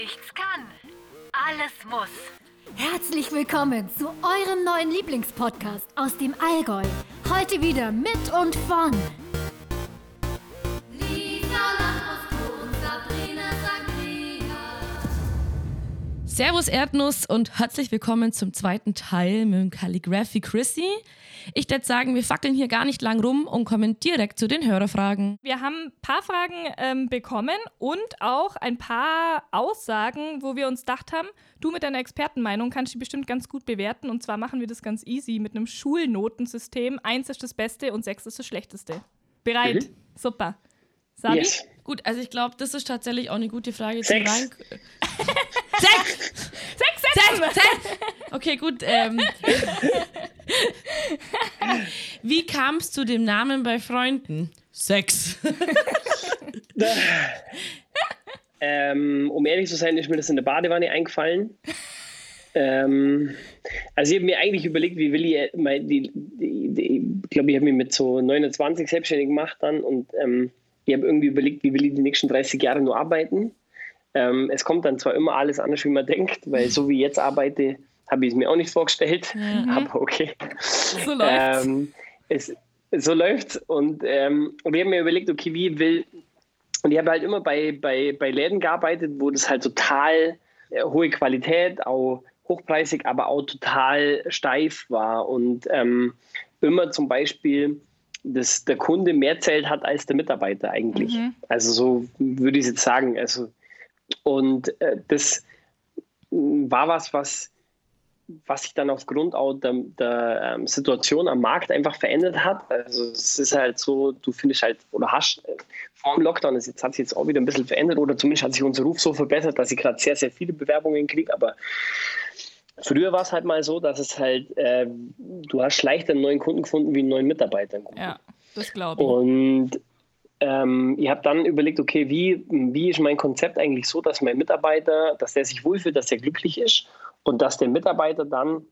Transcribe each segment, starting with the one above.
nichts kann, alles muss. Herzlich willkommen zu eurem neuen Lieblingspodcast aus dem Allgäu. Heute wieder mit und von Servus Erdnuss und herzlich willkommen zum zweiten Teil mit dem Calligraphy Chrissy. Ich würde sagen, wir fackeln hier gar nicht lang rum und kommen direkt zu den Hörerfragen. Wir haben ein paar Fragen ähm, bekommen und auch ein paar Aussagen, wo wir uns gedacht haben, du mit deiner Expertenmeinung kannst die bestimmt ganz gut bewerten. Und zwar machen wir das ganz easy mit einem Schulnotensystem. Eins ist das Beste und sechs ist das Schlechteste. Bereit? Mhm. Super. Sabi? Yes. Gut, also ich glaube, das ist tatsächlich auch eine gute Frage Sechs. Sechs! Sechs, sechs, sechs! Okay, gut. Ähm. Wie kam es zu dem Namen bei Freunden? Sechs. ähm, um ehrlich zu sein, ist mir das in der Badewanne eingefallen. Ähm, also ich habe mir eigentlich überlegt, wie will ich, mein, die, die, die, ich glaube, ich habe mich mit so 29 selbstständig gemacht dann und ähm, ich habe irgendwie überlegt, wie will ich die nächsten 30 Jahre nur arbeiten. Ähm, es kommt dann zwar immer alles anders, wie man denkt, weil so wie ich jetzt arbeite, habe ich es mir auch nicht vorgestellt, mhm. aber okay. So läuft's. Ähm, es, so läuft's und, ähm, und ich habe mir überlegt, okay, wie will und ich habe halt immer bei, bei, bei Läden gearbeitet, wo das halt total äh, hohe Qualität, auch hochpreisig, aber auch total steif war und ähm, immer zum Beispiel dass der Kunde mehr Zelt hat als der Mitarbeiter eigentlich. Mhm. Also so würde ich es jetzt sagen. Also, und äh, das war was, was, was sich dann aufgrund auch der, der ähm, Situation am Markt einfach verändert hat. Also es ist halt so, du findest halt oder hast äh, vor dem Lockdown, das jetzt, hat sich jetzt auch wieder ein bisschen verändert oder zumindest hat sich unser Ruf so verbessert, dass ich gerade sehr, sehr viele Bewerbungen kriege, aber Früher war es halt mal so, dass es halt, äh, du hast leichter einen neuen Kunden gefunden wie einen neuen Mitarbeiter. Ja, das glaube ich. Und ähm, ich habe dann überlegt, okay, wie, wie ist mein Konzept eigentlich so, dass mein Mitarbeiter, dass der sich wohlfühlt, dass er glücklich ist und dass der Mitarbeiter dann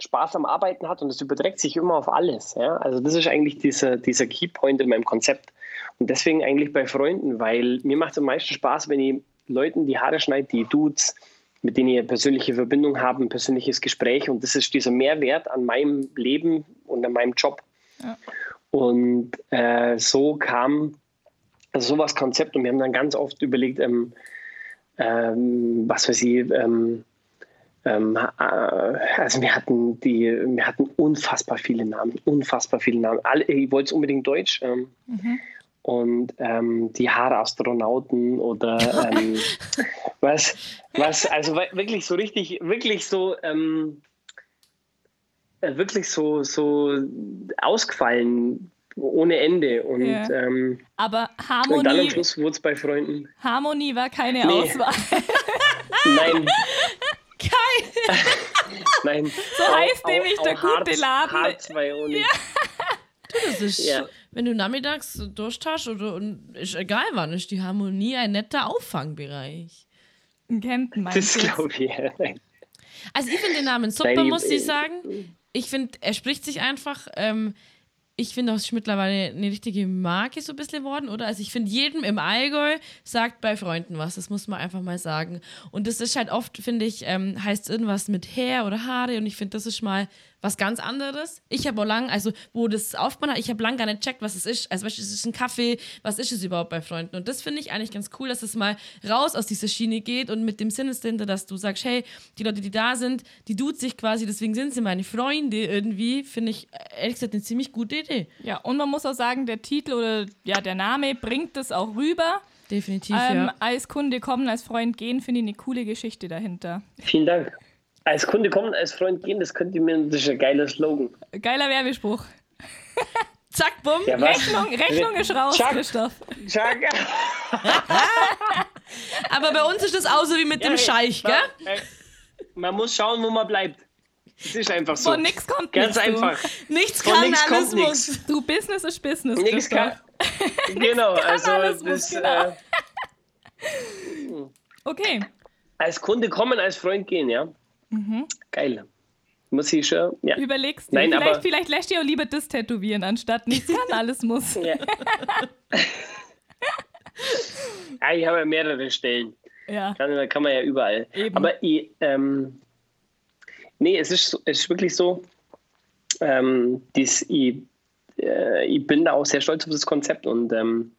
Spaß am Arbeiten hat und das überträgt sich immer auf alles. Ja? Also das ist eigentlich dieser, dieser Keypoint in meinem Konzept. Und deswegen eigentlich bei Freunden, weil mir macht es am meisten Spaß, wenn ich Leuten die Haare schneide, die Dudes, mit denen ich persönliche Verbindung habe, persönliches Gespräch. Und das ist dieser Mehrwert an meinem Leben und an meinem Job. Ja. Und äh, so kam also sowas Konzept und wir haben dann ganz oft überlegt, ähm, ähm, was weiß ich, ähm, ähm äh, also wir hatten die, wir hatten unfassbar viele Namen, unfassbar viele Namen. Alle, ich wollte es unbedingt Deutsch. Ähm, mhm und ähm, die Haarastronauten oder ähm, was, was, also wirklich so richtig, wirklich so, ähm, äh, wirklich so, so ausgefallen ohne Ende. Und, ja. ähm, Aber Harmonie. Und dann am Schluss wurde es bei Freunden. Harmonie war keine nee. Auswahl. Nein. Kein. Nein. So heißt auch, nämlich auch, der gute Laden. Hart zwei ohne. Ja. das ist ja wenn du nachmittags Durst hast oder und ist egal wann, ist die Harmonie ein netter Auffangbereich. In Kempten meinst Das glaube ich, ja. Also ich finde den Namen super, muss ich sagen. Ich finde, er spricht sich einfach. Ähm, ich finde, das ist mittlerweile eine richtige Marke so ein bisschen geworden, oder? Also ich finde, jedem im Allgäu sagt bei Freunden was, das muss man einfach mal sagen. Und das ist halt oft, finde ich, ähm, heißt irgendwas mit Hair oder Haare und ich finde, das ist mal was ganz anderes. Ich habe auch lang, also wo das aufgebaut hat, ich habe lang gar nicht checkt, was es ist. Also, weißt du, es ist ein Kaffee, was ist es überhaupt bei Freunden? Und das finde ich eigentlich ganz cool, dass es mal raus aus dieser Schiene geht und mit dem Sinn ist dahinter, dass du sagst, hey, die Leute, die da sind, die tut sich quasi, deswegen sind sie meine Freunde irgendwie, finde ich ehrlich gesagt eine ziemlich gute Idee. Ja, und man muss auch sagen, der Titel oder ja, der Name bringt das auch rüber. Definitiv, ähm, ja. Als Kunde kommen, als Freund gehen, finde ich eine coole Geschichte dahinter. Vielen Dank. Als Kunde kommen, als Freund gehen, das könnte mir, das ist ein geiler Slogan. Geiler Werbespruch. Zack, bumm. Ja, Rechnung, Rechnung ist raus, Chuck, Christoph. Chuck. Aber bei uns ist das auch so wie mit ja, dem Scheich, gell? Man, man muss schauen, wo man bleibt. Das ist einfach so. Von nichts kommt Ganz nix, einfach. Nichts kann, nix alles muss. Nix. Du, Business ist Business. Nichts kann. genau, also alles das, genau. Äh, okay. Als Kunde kommen, als Freund gehen, ja. Mhm. Geil. Muss ich schon. Ja. Überlegst du, Nein, vielleicht, aber, vielleicht lässt ihr auch lieber das tätowieren, anstatt nichts kann, alles muss. Ja. ja, ich habe ja mehrere Stellen. Ja. Kann, kann man ja überall. Eben. Aber ich, ähm, nee, es ist, es ist wirklich so, ähm, dies, ich, äh, ich bin da auch sehr stolz auf das Konzept und ähm,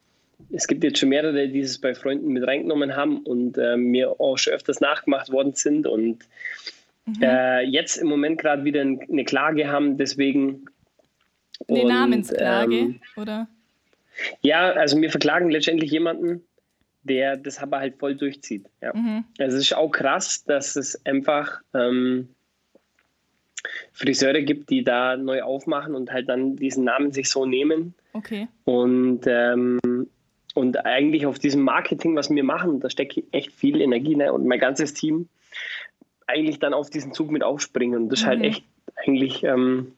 es gibt jetzt schon mehrere, die es bei Freunden mit reingenommen haben und äh, mir auch schon öfters nachgemacht worden sind und äh, jetzt im Moment gerade wieder ein- eine Klage haben, deswegen. Eine Und, Namensklage, ähm, oder? ja, also wir verklagen letztendlich jemanden, der das aber halt voll durchzieht. Ja. Mhm. Also es ist auch krass, dass es einfach ähm, Friseure gibt, die da neu aufmachen und halt dann diesen Namen sich so nehmen Okay. und, ähm, und eigentlich auf diesem Marketing, was wir machen, da steckt echt viel Energie ne? und mein ganzes Team eigentlich dann auf diesen Zug mit aufspringen. Und das ist halt Mhm. echt eigentlich ähm,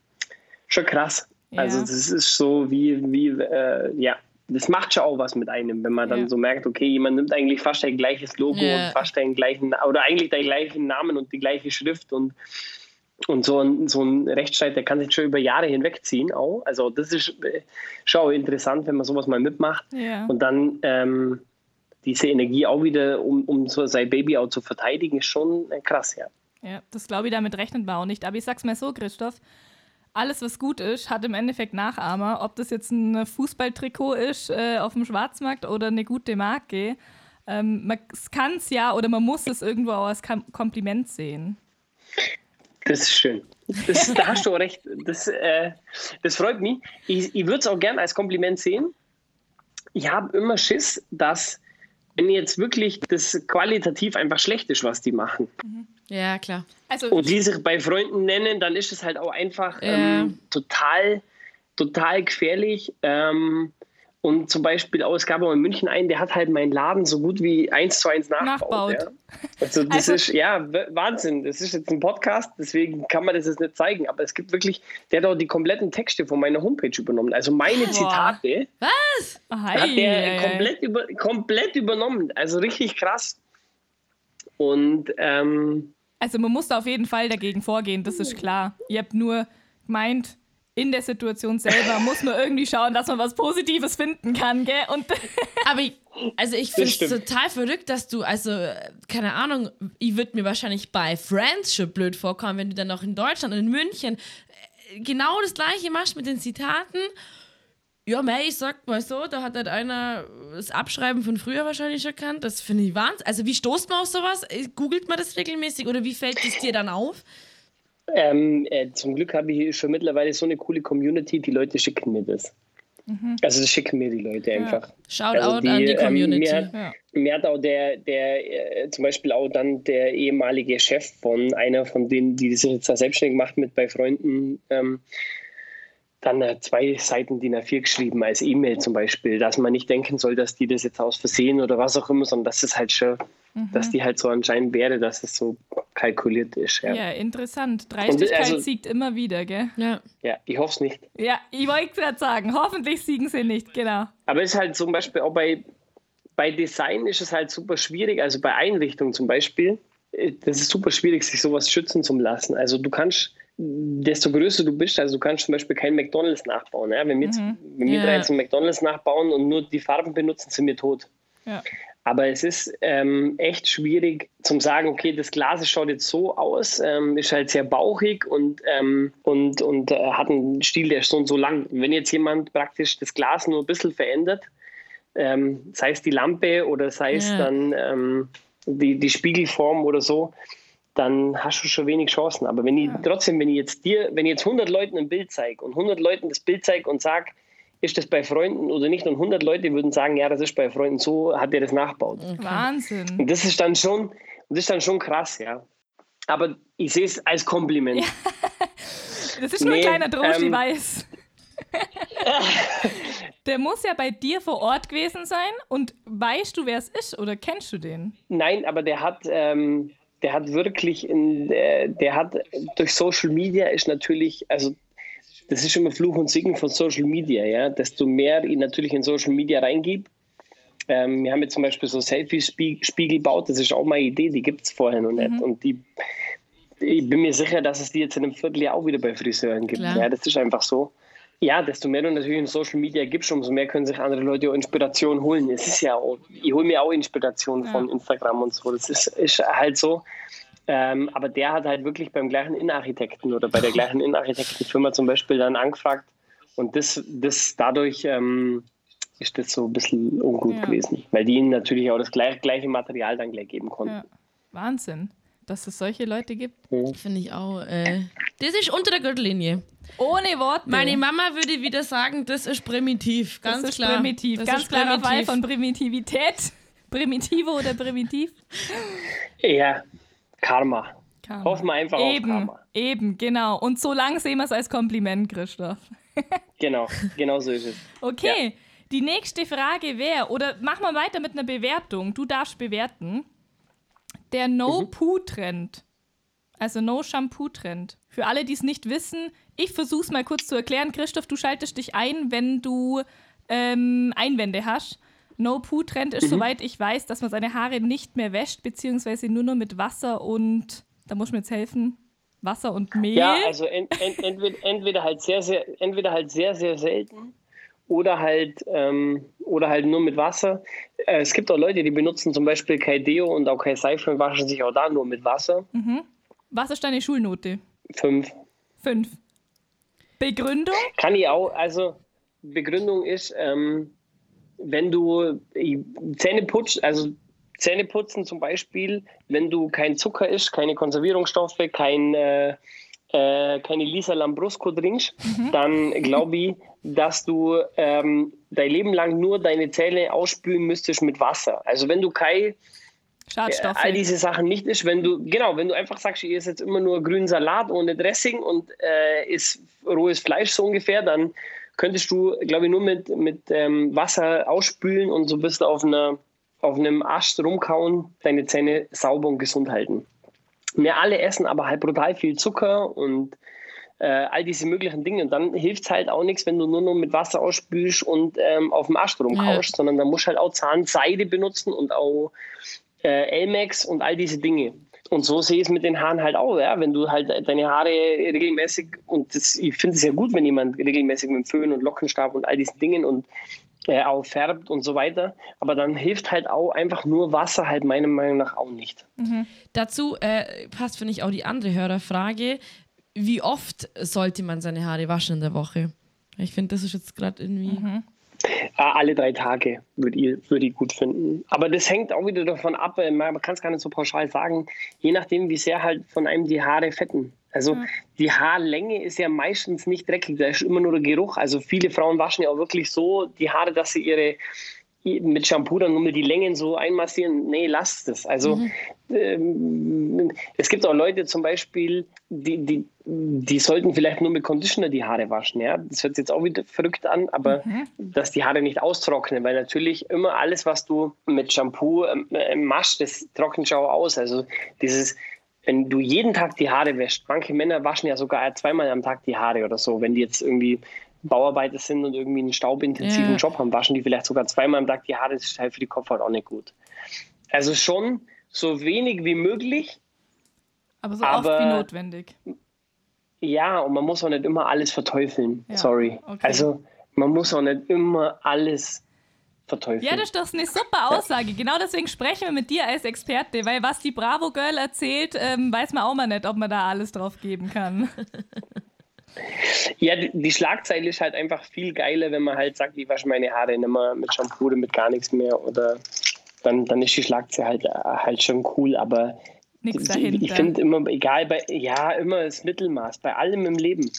schon krass. Also Ja. das ist so wie, wie äh, ja, das macht schon auch was mit einem, wenn man dann Ja. so merkt, okay, jemand nimmt eigentlich fast ein gleiches Logo Ja. und fast den gleichen, oder eigentlich den gleichen Namen und die gleiche Schrift und und so ein, so ein Rechtsstreit, der kann sich schon über Jahre hinwegziehen auch. Also das ist äh, schon auch interessant, wenn man sowas mal mitmacht und dann ähm, diese Energie auch wieder, um, um so sein Baby auch zu verteidigen, ist schon äh, krass, ja. Ja, das glaube ich, damit rechnet man auch nicht. Aber ich sag's mal so, Christoph, alles, was gut ist, hat im Endeffekt Nachahmer. Ob das jetzt ein Fußballtrikot ist äh, auf dem Schwarzmarkt oder eine gute Marke. Ähm, man kann es ja oder man muss es irgendwo auch als Kam Kompliment sehen. Das ist schön. Das, da hast du recht. Das, äh, das freut mich. Ich, ich würde es auch gerne als Kompliment sehen. Ich habe immer Schiss, dass, wenn jetzt wirklich das qualitativ einfach schlecht ist, was die machen, Ja, klar. Also, und die sich bei Freunden nennen, dann ist es halt auch einfach ähm, total, total gefährlich. Ähm, und zum Beispiel, oh, es gab auch in München einen, der hat halt meinen Laden so gut wie eins zu eins nachgebaut. Ja. Also das Also- ist, ja, Wahnsinn. Das ist jetzt ein Podcast, deswegen kann man das jetzt nicht zeigen. Aber es gibt wirklich, der hat auch die kompletten Texte von meiner Homepage übernommen. Also meine Zitate hi, hat der komplett, über, komplett übernommen. Also richtig krass. Und ähm, also man muss da auf jeden Fall dagegen vorgehen, das ist klar. Ihr habt nur gemeint, in der Situation selber muss man irgendwie schauen, dass man was Positives finden kann, gell? Und Aber ich, also ich finde es total verrückt, dass du, also, keine Ahnung, ich würde mir wahrscheinlich bei Friends schon blöd vorkommen, wenn du dann noch in Deutschland und in München äh, genau das gleiche machst mit den Zitaten. Ja, mei, ich sag mal so, da hat halt einer das Abschreiben von früher wahrscheinlich schon erkannt. Das finde ich Wahnsinn. Also, wie stoßt man auf sowas? Äh, Googelt man das regelmäßig oder wie fällt es dir dann auf? Ähm, äh, zum Glück habe ich schon mittlerweile so eine coole Community, die Leute schicken mir das. Also das schicken mir die Leute einfach. Shoutout Also an die ähm, Community. mir, hat, Ja. mir hat auch der, der äh, zum Beispiel auch dann der ehemalige Chef von einer von denen, die sich jetzt da selbstständig macht mit bei Freunden, ähm, dann äh, zwei Seiten DIN A4 geschrieben als E-Mail zum Beispiel, dass man nicht denken soll, dass die das jetzt aus Versehen oder was auch immer, sondern dass es halt schon, dass die halt so anscheinend wäre, dass es so kalkuliert ist. Ja, ja, interessant. Dreistigkeit also- siegt immer wieder, gell? ja. ja ich hoffe es nicht. Ja, ich wollte gerade sagen, hoffentlich siegen sie nicht, genau. Aber es ist halt zum Beispiel auch bei, bei Design ist es halt super schwierig, also bei Einrichtungen zum Beispiel, äh, das ist super schwierig, sich sowas schützen zu lassen. Also du kannst, desto größer du bist, also du kannst zum Beispiel kein McDonalds nachbauen. Ja? Wenn wir, jetzt, wenn wir Ja. drei jetzt einen McDonalds nachbauen und nur die Farben benutzen, sind wir tot. Ja. Aber es ist ähm, echt schwierig zum sagen, okay, das Glas schaut jetzt so aus, ähm, ist halt sehr bauchig und, ähm, und, und äh, hat einen Stil, der ist so und so lang. Wenn jetzt jemand praktisch das Glas nur ein bisschen verändert, ähm, sei es die Lampe oder sei es Ja. dann ähm, die, die Spiegelform oder so, dann hast du schon wenig Chancen. Aber wenn ich trotzdem, wenn ich jetzt dir, wenn ich jetzt 100 Leuten ein Bild zeige und 100 Leuten das Bild zeige und sage, ist das bei Freunden oder nicht? Und 100 Leute würden sagen, ja, das ist bei Freunden so, hat er das nachgebaut. Wahnsinn. Und das ist dann schon, das ist dann schon krass, ja. Aber ich sehe es als Kompliment. Das ist nur Nee, ein kleiner Drosch, ich ähm, weiß. Der muss ja bei dir vor Ort gewesen sein und weißt du, wer es ist oder kennst du den? Nein, aber der hat, ähm, der hat wirklich, in, der, der hat durch Social Media ist natürlich, also das ist immer Fluch und Segen von Social Media, ja. Desto mehr ich natürlich in Social Media reingebe. Ähm, wir haben jetzt zum Beispiel so Selfie-Spiegel gebaut, das ist auch meine Idee, die gibt es vorher noch nicht. Und die, ich bin mir sicher, dass es die jetzt in einem Vierteljahr auch wieder bei Friseuren gibt. Klar. Ja, das ist einfach so. Ja, desto mehr du natürlich in Social Media gibst, umso mehr können sich andere Leute auch Inspiration holen. Es ist ja auch, ich hole mir auch Inspiration von Instagram und so. Das ist, ist halt so. Ähm, aber der hat halt wirklich beim gleichen Innenarchitekten oder bei der gleichen Innenarchitektenfirma zum Beispiel dann angefragt. Und das, das dadurch ähm, ist das so ein bisschen ungut ja. gewesen, weil die ihnen natürlich auch das gleiche, gleiche Material dann gleich geben konnten. Ja. Wahnsinn, dass es solche Leute gibt. Mhm. Finde ich auch. Äh, das ist unter der Gürtellinie. Ohne Worte. Meine Mama würde wieder sagen, das ist primitiv. Ganz das ist klar. Primitiv. Das Ganz klarer primitiv. Fall von Primitivität. Primitivo oder primitiv? Ja, Karma. Karma. Hoffen wir einfach eben, auf Karma. Eben, genau. Und so lang sehen wir es als Kompliment, Christoph. genau, genau so ist es. Okay, ja. die nächste Frage wäre, oder mach mal weiter mit einer Bewertung. Du darfst bewerten. Der No-Poo-Trend. Mhm. Also No-Shampoo-Trend. Für alle, die es nicht wissen, ich versuche es mal kurz zu erklären. Christoph, du schaltest dich ein, wenn du ähm, Einwände hast. No-Poo-Trend ist, mhm. soweit ich weiß, dass man seine Haare nicht mehr wäscht, beziehungsweise nur noch mit Wasser und, da muss mir jetzt helfen, Wasser und Mehl. Ja, also ent, ent, entweder, entweder, halt sehr, sehr, entweder halt sehr, sehr selten oder halt, ähm, oder halt nur mit Wasser. Äh, es gibt auch Leute, die benutzen zum Beispiel kein Deo und auch kein Seife und waschen sich auch da nur mit Wasser. Mhm. Was ist deine Schulnote? Fünf. Fünf. Begründung? Kann ich auch. Also Begründung ist, ähm, wenn du Zähne putzt, also Zähne putzen zum Beispiel, wenn du kein Zucker isst, keine Konservierungsstoffe, kein, äh, äh, keine Lisa Lambrusco trinkst, mhm. dann glaube ich, dass du ähm, dein Leben lang nur deine Zähne ausspülen müsstest mit Wasser. Also wenn du kein Schadstoffe. all diese Sachen nicht ist, wenn du, genau, wenn du einfach sagst, ich esse jetzt immer nur grünen Salat ohne Dressing und äh, isst rohes Fleisch so ungefähr, dann könntest du, glaube ich, nur mit, mit ähm, Wasser ausspülen und so bist du auf, einer, auf einem Ast rumkauen, deine Zähne sauber und gesund halten. Wir alle essen aber halt brutal viel Zucker und äh, all diese möglichen Dinge. Und dann hilft es halt auch nichts, wenn du nur noch mit Wasser ausspülst und ähm, auf dem Ast rumkaust, ja. sondern da musst du halt auch Zahnseide benutzen und auch äh, Elmex und all diese Dinge. Und so sehe ich es mit den Haaren halt auch, ja. Wenn du halt deine Haare regelmäßig, und das, ich finde es ja gut, wenn jemand regelmäßig mit Föhn und Lockenstab und all diesen Dingen und äh, auch färbt und so weiter. Aber dann hilft halt auch einfach nur Wasser halt meiner Meinung nach auch nicht. Mhm. Dazu äh, passt, finde ich, auch die andere Hörerfrage. Wie oft sollte man seine Haare waschen in der Woche? Ich finde, das ist jetzt gerade irgendwie. Mhm. Ah, alle drei Tage würde ich, würd ich gut finden. Aber das hängt auch wieder davon ab, äh, man kann es gar nicht so pauschal sagen, je nachdem, wie sehr halt von einem die Haare fetten. Also mhm. die Haarlänge ist ja meistens nicht dreckig, da ist immer nur der Geruch. Also viele Frauen waschen ja auch wirklich so die Haare, dass sie ihre mit Shampoo dann nur mit die Längen so einmassieren. Nee, lasst es. Also mhm. ähm, es gibt auch Leute zum Beispiel, die, die, die sollten vielleicht nur mit Conditioner die Haare waschen. Ja? Das hört sich jetzt auch wieder verrückt an, aber mhm. dass die Haare nicht austrocknen, weil natürlich immer alles, was du mit Shampoo äh, machst, das trocknet schon aus. Also dieses wenn du jeden Tag die Haare wäschst, manche Männer waschen ja sogar zweimal am Tag die Haare oder so, wenn die jetzt irgendwie Bauarbeiter sind und irgendwie einen staubintensiven ja. Job haben, waschen die vielleicht sogar zweimal am Tag die Haare, das ist halt für die Kopfhaut auch nicht gut. Also schon so wenig wie möglich. Aber so aber, oft wie notwendig. Ja, und man muss auch nicht immer alles verteufeln. Ja, Sorry. Okay. Also man muss auch nicht immer alles verteufeln. Ja, das ist doch eine super Aussage. Ja. Genau deswegen sprechen wir mit dir als Experte, weil was die Bravo Girl erzählt, ähm, weiß man auch mal nicht, ob man da alles drauf geben kann. Ja, die, Schlagzeile ist halt einfach viel geiler, wenn man halt sagt, ich wasche meine Haare nicht mehr mit Shampoo oder mit gar nichts mehr. Oder dann, dann ist die Schlagzeile halt, halt schon cool, aber Nichts dahinter. ich finde immer, egal, bei, ja, immer das Mittelmaß, bei allem im Leben.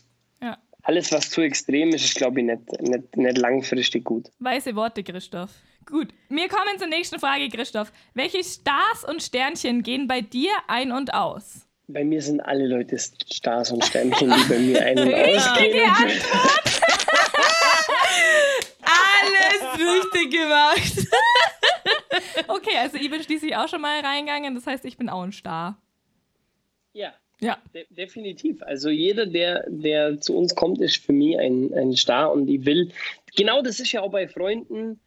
Ja. Alles, was zu extrem ist, ist, glaube ich, nicht, nicht, nicht langfristig gut. Weiße Worte, Christoph. Gut, wir kommen zur nächsten Frage, Christoph. Welche Stars und Sternchen gehen bei dir ein und aus? Bei mir sind alle Leute Stars und Sternchen, die bei mir ein- und ausgehen. Alles richtig gemacht. okay, also ich bin schließlich auch schon mal reingegangen, das heißt, ich bin auch ein Star. Ja. Ja. De definitiv. Also jeder, der, der zu uns kommt, ist für mich ein, ein Star und ich will, genau das ist ja auch bei Freunden,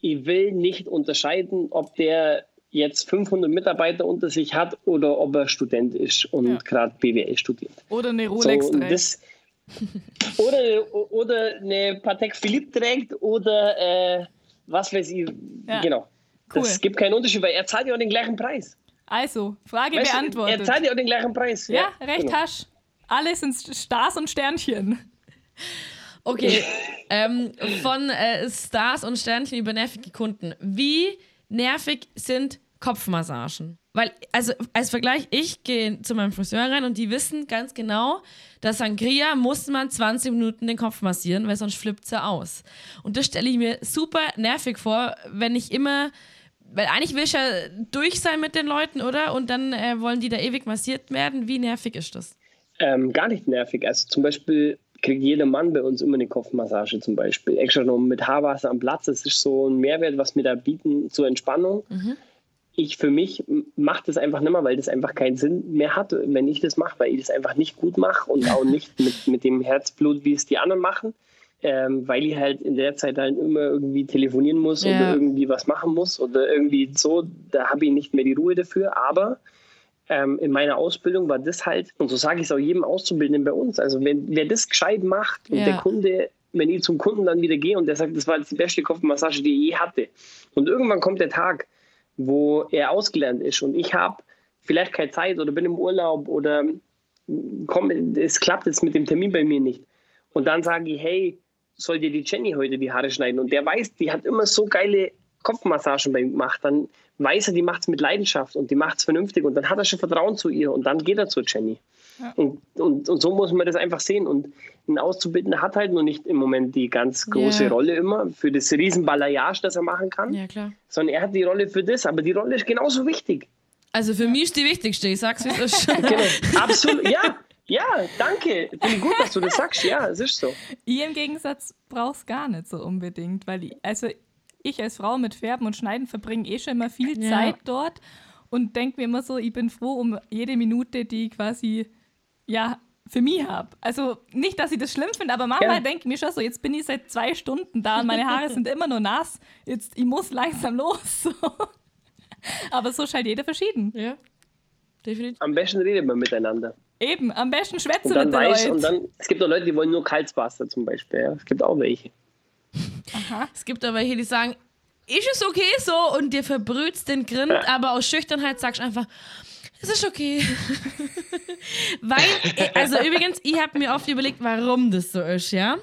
ich will nicht unterscheiden, ob der jetzt 500 Mitarbeiter unter sich hat oder ob er Student ist und ja. gerade BWL studiert. Oder eine Rolex so, das, oder, oder eine Patek Philippe trägt oder äh, was weiß ich. Ja. Genau. Cool. Das gibt keinen Unterschied, weil er zahlt ja auch den gleichen Preis. Also, Frage weißt beantwortet. Du, er zahlt ja auch den gleichen Preis. Ja, ja recht genau. hast. Alles sind Stars und Sternchen. Okay, ähm, von äh, Stars und Sternchen über nervige Kunden. Wie nervig sind Kopfmassagen? Weil, also als Vergleich, ich gehe zu meinem Friseur rein und die wissen ganz genau, dass Sangria muss man 20 Minuten den Kopf massieren, weil sonst flippt sie aus. Und das stelle ich mir super nervig vor, wenn ich immer, weil eigentlich will ich ja durch sein mit den Leuten, oder? Und dann äh, wollen die da ewig massiert werden. Wie nervig ist das? Ähm, gar nicht nervig. Also zum Beispiel kriegt jeder Mann bei uns immer eine Kopfmassage zum Beispiel. Extra noch mit Haarwasser am Platz. Das ist so ein Mehrwert, was wir da bieten zur Entspannung. Mhm ich für mich mache das einfach nicht mehr, weil das einfach keinen Sinn mehr hat, wenn ich das mache, weil ich das einfach nicht gut mache und auch nicht mit, mit dem Herzblut, wie es die anderen machen, ähm, weil ich halt in der Zeit halt immer irgendwie telefonieren muss ja. oder irgendwie was machen muss oder irgendwie so, da habe ich nicht mehr die Ruhe dafür, aber ähm, in meiner Ausbildung war das halt, und so sage ich es auch jedem Auszubildenden bei uns, also wenn wer das gescheit macht und ja. der Kunde wenn ich zum Kunden dann wieder gehe und der sagt, das war die beste Kopfmassage, die ich je hatte. Und irgendwann kommt der Tag, wo er ausgelernt ist und ich habe vielleicht keine Zeit oder bin im Urlaub oder komm, es klappt jetzt mit dem Termin bei mir nicht. Und dann sage ich, hey, soll dir die Jenny heute die Haare schneiden? Und der weiß, die hat immer so geile Kopfmassagen bei ihm gemacht. Dann weiß er, die macht es mit Leidenschaft und die macht es vernünftig und dann hat er schon Vertrauen zu ihr und dann geht er zu Jenny. Ja. Und, und, und so muss man das einfach sehen. Und ein Auszubildender hat halt nur nicht im Moment die ganz große yeah. Rolle immer für das Riesenbalayage, das er machen kann, ja, klar. sondern er hat die Rolle für das, aber die Rolle ist genauso wichtig. Also für mich ist die wichtigste, ich sag's wie es ist. genau. Absolut, ja. Ja, danke. Finde gut, dass du das sagst. Ja, es ist so. Ich im Gegensatz brauch's gar nicht so unbedingt, weil ich, also ich als Frau mit Färben und Schneiden verbringe eh schon immer viel ja. Zeit dort und denke mir immer so, ich bin froh um jede Minute, die quasi ja für mich habe. Also nicht, dass ich das schlimm finde, aber manchmal ja. denke ich mir schon so, jetzt bin ich seit zwei Stunden da und meine Haare sind immer nur nass. Jetzt, ich muss langsam los. aber so scheint jeder verschieden. Ja, definitiv. Am besten redet man miteinander. Eben, am besten schwätzen und dann mit weiß, Leuten. Und dann, es gibt auch Leute, die wollen nur Kaltwasser zum Beispiel. Ja. Es gibt auch welche. Aha. Es gibt aber welche, die sagen, ist es okay so und dir verbrütst den Grind, aber aus Schüchternheit sagst du einfach, es ist okay. Weil, also übrigens, ich habe mir oft überlegt, warum das so ist, ja.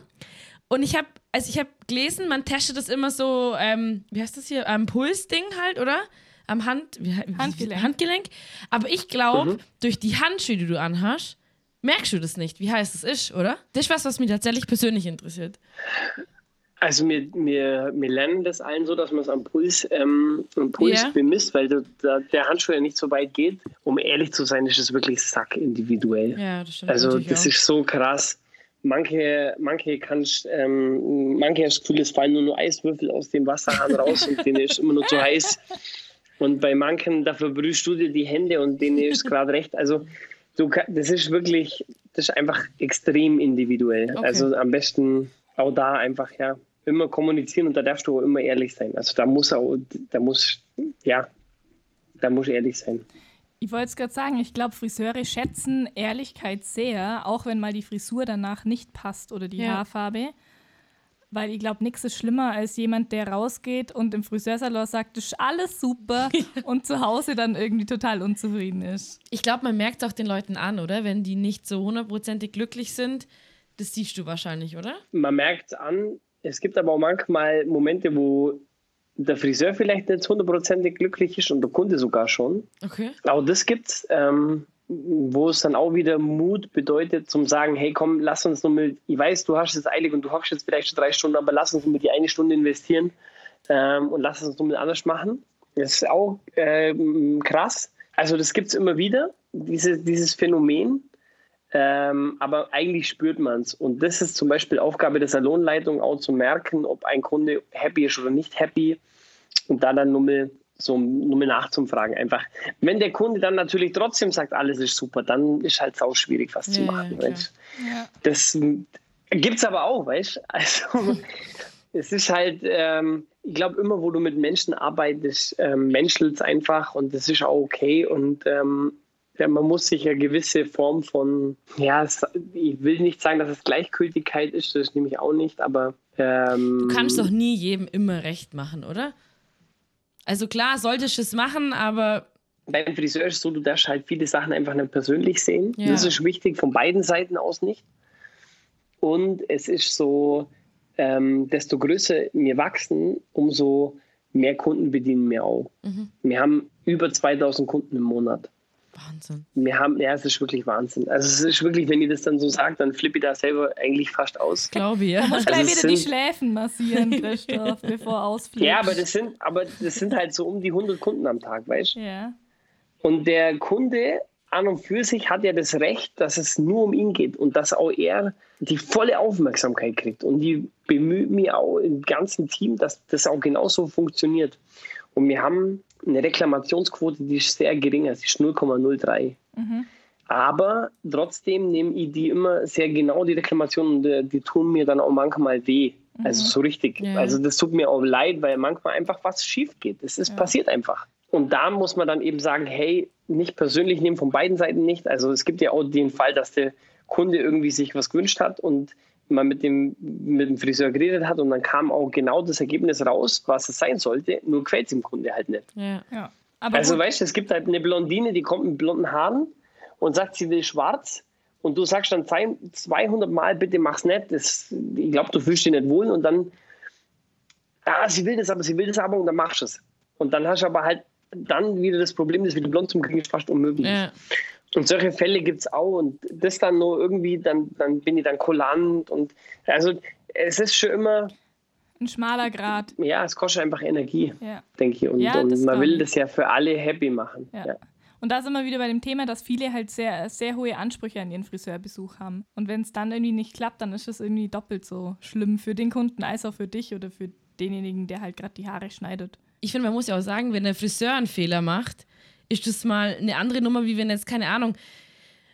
Und ich habe, also ich habe gelesen, man testet das immer so, ähm, wie heißt das hier, am Pulsding halt, oder? Am Hand, wie, Handgelenk. Handgelenk. Aber ich glaube, mhm. durch die Handschuhe, die du anhast, merkst du das nicht, wie heiß es ist, oder? Das ist was, was mich tatsächlich persönlich interessiert. Also wir, wir, wir lernen das allen so, dass man es am Puls, ähm, am Puls yeah. bemisst, weil da, der Handschuh ja nicht so weit geht. Um ehrlich zu sein, ist es wirklich sackindividuell. Ja, das stimmt. Also das auch. ist so krass. Manche, manche kannst, ähm, manche hast das Gefühl, es fallen nur, nur Eiswürfel aus dem Wasserhahn raus und denen ist immer nur zu heiß. Und bei manchen, da verbrühst du dir die Hände und denen ist gerade recht. Also du, das ist wirklich, das ist einfach extrem individuell. Okay. Also am besten auch da einfach, ja, immer kommunizieren und da darfst du auch immer ehrlich sein. Also da muss auch, da muss, ja, da muss ehrlich sein. Ich wollte es gerade sagen, ich glaube, Friseure schätzen Ehrlichkeit sehr, auch wenn mal die Frisur danach nicht passt oder die ja. Haarfarbe. Weil ich glaube, nichts ist schlimmer als jemand, der rausgeht und im Friseursalon sagt, das ist alles super und zu Hause dann irgendwie total unzufrieden ist. Ich glaube, man merkt es auch den Leuten an, oder? Wenn die nicht so hundertprozentig glücklich sind. Das siehst du wahrscheinlich, oder? Man merkt es an, es gibt aber auch manchmal Momente, wo der Friseur vielleicht nicht hundertprozentig glücklich ist und der Kunde sogar schon. Okay. Aber das gibt es, ähm, wo es dann auch wieder Mut bedeutet, zum sagen, hey komm, lass uns nur mit, ich weiß, du hast es eilig und du hockst jetzt vielleicht schon drei Stunden, aber lass uns nur mit die eine Stunde investieren ähm, und lass uns nur mit anders machen. Das ist auch ähm, krass. Also das gibt es immer wieder, diese, dieses Phänomen. Ähm, aber eigentlich spürt man es. Und das ist zum Beispiel Aufgabe der Salonleitung, auch zu merken, ob ein Kunde happy ist oder nicht happy. Und da dann nur mal, so, nur mal nachzufragen. Einfach. Wenn der Kunde dann natürlich trotzdem sagt, alles ist super, dann ist halt auch schwierig, was ja, zu machen. Ja, ja. Das gibt es aber auch, weißt du? Also, es ist halt, ähm, ich glaube, immer, wo du mit Menschen arbeitest, ähm, menschelt es einfach und das ist auch okay. Und ähm, ja, man muss sich eine gewisse Form von, ja, ich will nicht sagen, dass es Gleichgültigkeit ist, das nehme ich auch nicht, aber. Ähm, du kannst doch nie jedem immer recht machen, oder? Also klar, solltest du es machen, aber. Beim Friseur ist es so, du darfst halt viele Sachen einfach nicht persönlich sehen. Ja. Das ist wichtig, von beiden Seiten aus nicht. Und es ist so, ähm, desto größer wir wachsen, umso mehr Kunden bedienen wir auch. Mhm. Wir haben über 2000 Kunden im Monat. Wahnsinn. Wir haben, ja, es ist wirklich Wahnsinn. Also es ist wirklich, wenn ihr das dann so sagt, dann flippe ich da selber eigentlich fast aus. Glaube ich, ja. Du musst also gleich wieder die Schläfen massieren, Christoph, bevor ausfliegt. Ja, aber das sind, aber das sind halt so um die 100 Kunden am Tag, weißt du? Ja. Und der Kunde an und für sich hat ja das Recht, dass es nur um ihn geht und dass auch er die volle Aufmerksamkeit kriegt. Und die bemüht mich auch im ganzen Team, dass das auch genauso funktioniert. Und wir haben eine Reklamationsquote, die ist sehr gering, sie ist 0,03. Mhm. Aber trotzdem nehme ich die immer sehr genau, die Reklamationen, die, die tun mir dann auch manchmal weh. Mhm. Also so richtig. Ja. Also das tut mir auch leid, weil manchmal einfach was schief geht. Das ist ja. passiert einfach. Und da muss man dann eben sagen, hey, nicht persönlich nehmen, von beiden Seiten nicht. Also es gibt ja auch den Fall, dass der Kunde irgendwie sich was gewünscht hat und man mit dem, mit dem Friseur geredet hat und dann kam auch genau das Ergebnis raus, was es sein sollte, nur quält es dem Kunde halt nicht. Ja. ja. also gut. weißt du, es gibt halt eine Blondine, die kommt mit blonden Haaren und sagt, sie will schwarz und du sagst dann 200 Mal, bitte mach's nicht, das, ich glaube, du fühlst dich nicht wohl und dann, ah, sie will das aber, sie will das aber und dann machst du es. Und dann hast du aber halt dann wieder das Problem, das wieder blond zum Kriegen ist fast unmöglich. Ja. Und solche Fälle gibt es auch. Und das dann nur irgendwie, dann, dann bin ich dann kulant. Und also es ist schon immer. Ein schmaler Grad. Ja, es kostet einfach Energie, ja. denke ich. Und, ja, und man will das ja für alle happy machen. Ja. Und da sind wir wieder bei dem Thema, dass viele halt sehr, sehr hohe Ansprüche an ihren Friseurbesuch haben. Und wenn es dann irgendwie nicht klappt, dann ist es irgendwie doppelt so schlimm für den Kunden als auch für dich oder für denjenigen, der halt gerade die Haare schneidet. Ich finde, man muss ja auch sagen, wenn der Friseur einen Fehler macht, ist das mal eine andere Nummer, wie wenn jetzt, keine Ahnung,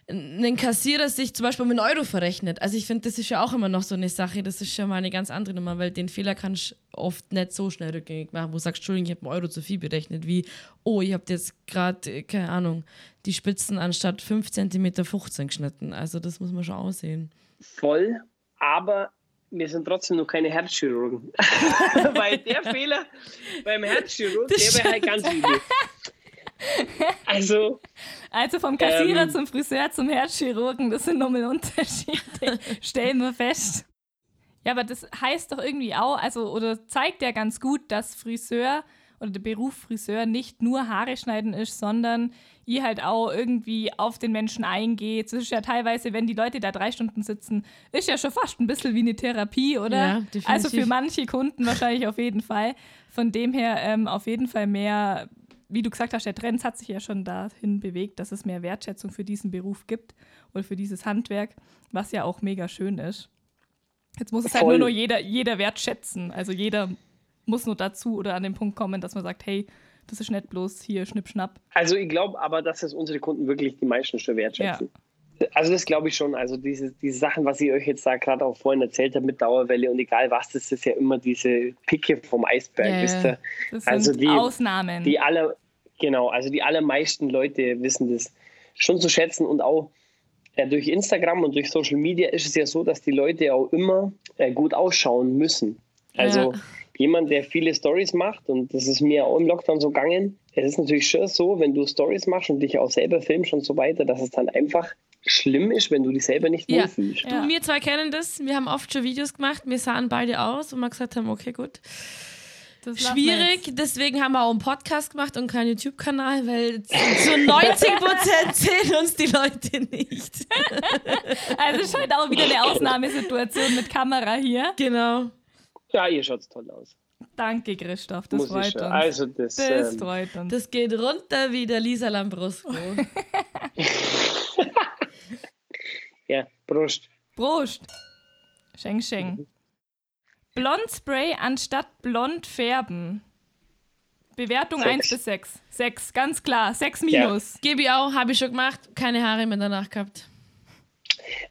ein Kassierer sich zum Beispiel mit einem Euro verrechnet. Also ich finde, das ist ja auch immer noch so eine Sache, das ist ja mal eine ganz andere Nummer, weil den Fehler kannst du oft nicht so schnell rückgängig machen, wo du sagst, Entschuldigung, ich habe einen Euro zu viel berechnet, wie, oh, ich habe jetzt gerade, keine Ahnung, die Spitzen anstatt 5 cm 15 geschnitten. Also das muss man schon aussehen. Voll, aber wir sind trotzdem noch keine Herzchirurgen. Weil der Fehler beim Herzchirurg, der wäre halt ganz übel. Also, also vom Kassierer ähm, zum Friseur zum Herzchirurgen, das sind nochmal Unterschiede. Stellen wir fest. Ja, aber das heißt doch irgendwie auch, also, oder zeigt ja ganz gut, dass Friseur oder der Beruf Friseur nicht nur Haare schneiden ist, sondern ihr halt auch irgendwie auf den Menschen eingeht. Es ist ja teilweise, wenn die Leute da drei Stunden sitzen, ist ja schon fast ein bisschen wie eine Therapie, oder? Ja, definitiv. Also für manche Kunden wahrscheinlich auf jeden Fall. Von dem her ähm, auf jeden Fall mehr, wie du gesagt hast, der Trend hat sich ja schon dahin bewegt, dass es mehr Wertschätzung für diesen Beruf gibt oder für dieses Handwerk, was ja auch mega schön ist. Jetzt muss es halt nur, nur jeder, jeder wertschätzen. Also jeder muss nur dazu oder an den Punkt kommen, dass man sagt, hey, das ist nicht bloß hier schnipp, schnapp. Also ich glaube aber, dass es unsere Kunden wirklich die meisten schon wertschätzen. Ja. Also das glaube ich schon. Also diese, diese Sachen, was ich euch jetzt da gerade auch vorhin erzählt habe mit Dauerwelle und egal was, das ist ja immer diese Picke vom Eisberg, ja, wisst ihr? Das also sind die, Ausnahmen. Die alle, genau, also die allermeisten Leute wissen das schon zu schätzen und auch äh, durch Instagram und durch Social Media ist es ja so, dass die Leute auch immer äh, gut ausschauen müssen. Also ja jemand, der viele Stories macht, und das ist mir auch im Lockdown so gegangen, es ist natürlich schon so, wenn du Stories machst und dich auch selber filmst und so weiter, dass es dann einfach schlimm ist, wenn du dich selber nicht ja. wohlfühlst. Ja. Du, wir zwei kennen das. Wir haben oft schon Videos gemacht. Wir sahen beide aus und wir gesagt haben, okay, gut. Schwierig, deswegen haben wir auch einen Podcast gemacht und keinen YouTube-Kanal, weil zu 90 Prozent sehen uns die Leute nicht. also halt auch wieder eine Ausnahmesituation mit Kamera hier. Genau. Ja, ihr schaut toll aus. Danke, Christoph, das Muss freut uns. Also das, das ähm, freut uns. Das geht runter wie der Lisa Lambrusco. ja, Prost. Prost. Scheng, scheng. Blondspray anstatt blond färben. Bewertung sechs. 1 bis 6. 6, ganz klar. 6 minus. Ja. Gebe ich auch, habe ich schon gemacht. Keine Haare mehr danach gehabt.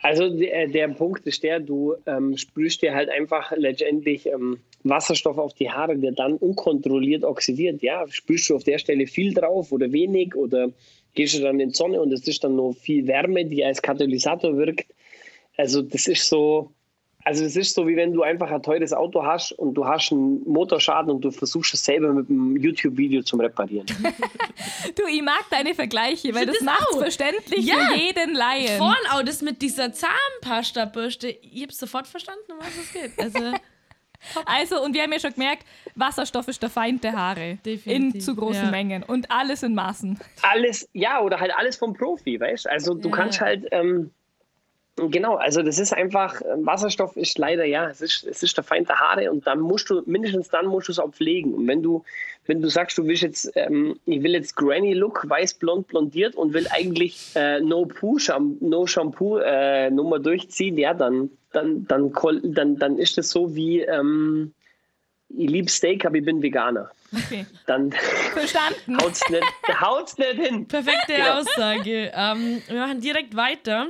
Also der, der Punkt ist der, du ähm, sprühst dir halt einfach letztendlich ähm, Wasserstoff auf die Haare, der dann unkontrolliert oxidiert. Ja, spürst du auf der Stelle viel drauf oder wenig oder gehst du dann in die Sonne und es ist dann noch viel Wärme, die als Katalysator wirkt. Also das ist so, also es ist so, wie wenn du einfach ein teures Auto hast und du hast einen Motorschaden und du versuchst es selber mit einem YouTube-Video zum Reparieren. du, ich mag deine Vergleiche, weil das, das macht verständlich ja. für jeden Laien. Vorhin auch das mit dieser Zahnpasta-Bürste. Ich habe sofort verstanden, um was es geht. Also, also, und wir haben ja schon gemerkt, Wasserstoff ist der Feind der Haare. Definitiv. In zu großen ja. Mengen. Und alles in Maßen. Alles, ja, oder halt alles vom Profi, weißt du? Also du ja. kannst halt... Ähm, Genau, also das ist einfach, äh, Wasserstoff ist leider, ja, es ist, es ist der Feind der Haare und dann musst du, mindestens dann musst du es auch pflegen. Und wenn du, wenn du sagst, du willst jetzt, ähm, ich will jetzt Granny Look, weiß, blond, blondiert und will eigentlich äh, No Poo, No Shampoo äh, Nummer durchziehen, ja, dann, dann, dann, dann, dann ist das so wie, ähm, ich liebe Steak, aber ich bin Veganer. Okay. Dann Verstanden. haut's nicht, haut's nicht hin. Perfekte genau. Aussage. Ähm, wir machen direkt weiter.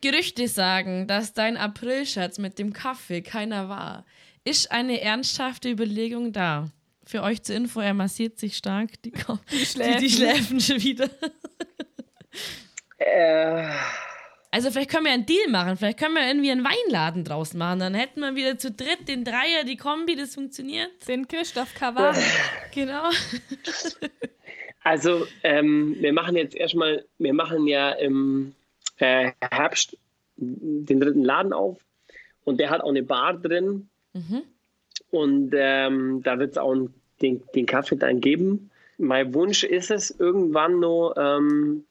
Gerüchte sagen, dass dein Aprilscherz mit dem Kaffee keiner war. Ist eine ernsthafte Überlegung da? Für euch zur Info, er massiert sich stark die, die, Schläfen. Die, die Schläfen schon wieder. Äh. Also vielleicht können wir einen Deal machen, vielleicht können wir irgendwie einen Weinladen draus machen. Dann hätten wir wieder zu dritt den Dreier, die Kombi, das funktioniert. Den Christoph Kavar. genau. Also ähm, wir machen jetzt erstmal, wir machen ja im äh, Herbst den dritten Laden auf und der hat auch eine Bar drin. Mhm. Und ähm, da wird es auch den, den Kaffee dann geben. Mein Wunsch ist es, irgendwann noch ähm,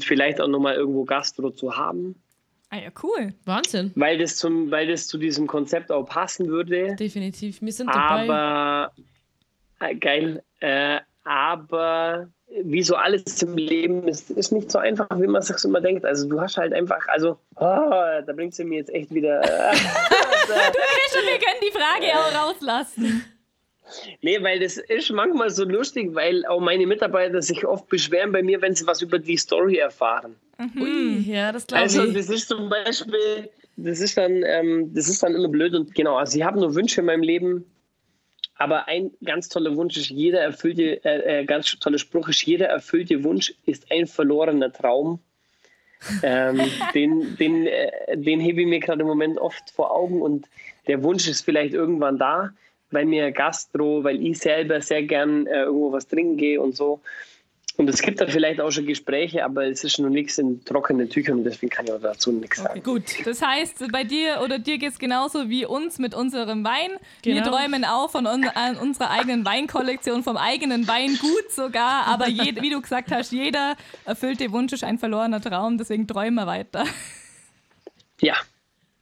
vielleicht auch noch mal irgendwo Gastro zu haben. Ah ja, cool. Wahnsinn. Weil das, zum, weil das zu diesem Konzept auch passen würde. Definitiv. Wir sind dabei. Aber, äh, geil. Äh, aber wie so alles im Leben ist, ist nicht so einfach, wie man sich immer denkt. Also du hast halt einfach, also oh, da bringt sie mir jetzt echt wieder. Du Christian, wir können die Frage auch rauslassen. Nee, weil das ist manchmal so lustig, weil auch meine Mitarbeiter sich oft beschweren bei mir, wenn sie was über die Story erfahren. Mhm. Ja, das glaube also, ich. Also das ist zum Beispiel, das ist dann, ähm, das ist dann immer blöd und genau, also ich habe nur Wünsche in meinem Leben, aber ein ganz toller Wunsch ist, jeder erfüllte, äh, äh, ganz toller Spruch ist, jeder erfüllte Wunsch ist ein verlorener Traum. ähm, den den, äh, den hebe ich mir gerade im Moment oft vor Augen und der Wunsch ist vielleicht irgendwann da, weil mir Gastro, weil ich selber sehr gern äh, irgendwo was trinken gehe und so. Und es gibt da vielleicht auch schon Gespräche, aber es ist noch nichts in trockenen Tüchern und deswegen kann ich auch dazu nichts sagen. Okay, gut, das heißt, bei dir oder dir geht es genauso wie uns mit unserem Wein. Genau. Wir träumen auch von un unserer eigenen Weinkollektion, vom eigenen Weingut sogar. Aber je, wie du gesagt hast, jeder erfüllte Wunsch ist ein verlorener Traum, deswegen träumen wir weiter. Ja.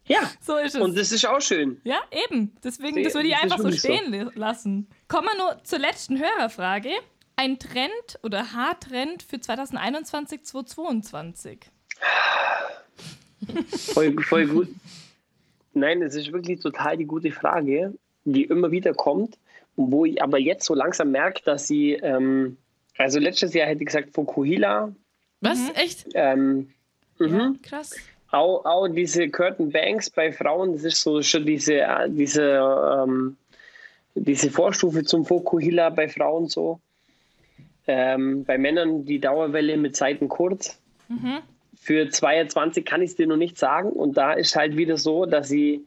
Ja, so ist es. Und das ist auch schön. Ja, eben. Deswegen, das würde ich einfach so stehen so. lassen. Kommen wir nur zur letzten Hörerfrage ein Trend oder Haartrend für 2021, 2022? Voll, voll gut. Nein, es ist wirklich total die gute Frage, die immer wieder kommt wo ich aber jetzt so langsam merke, dass sie, ähm, also letztes Jahr hätte ich gesagt Fokuhila. Was? Mhm. Echt? Ähm, ja, mhm. krass. Auch, auch diese Curtain Banks bei Frauen, das ist so schon diese, äh, diese, ähm, diese Vorstufe zum Fokuhila bei Frauen so. Ähm, bei Männern die Dauerwelle mit Seiten kurz. Mhm. Für 22 kann ich es dir noch nicht sagen. Und da ist halt wieder so, dass sie,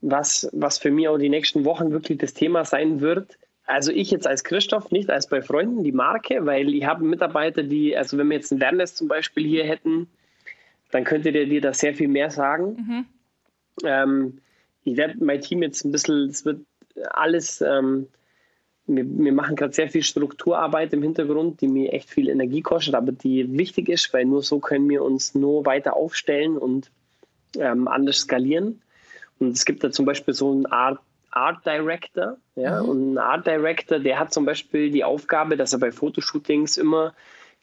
was, was für mich auch die nächsten Wochen wirklich das Thema sein wird, also ich jetzt als Christoph, nicht als bei Freunden, die Marke, weil ich habe Mitarbeiter, die, also wenn wir jetzt einen Wernest zum Beispiel hier hätten, dann könnte der dir da sehr viel mehr sagen. Mhm. Ähm, ich werde mein Team jetzt ein bisschen, es wird alles ähm, wir, wir machen gerade sehr viel Strukturarbeit im Hintergrund, die mir echt viel Energie kostet, aber die wichtig ist, weil nur so können wir uns nur weiter aufstellen und ähm, anders skalieren. Und es gibt da zum Beispiel so eine Art Art Director, ja, mhm. und ein Art Director, der hat zum Beispiel die Aufgabe, dass er bei Fotoshootings immer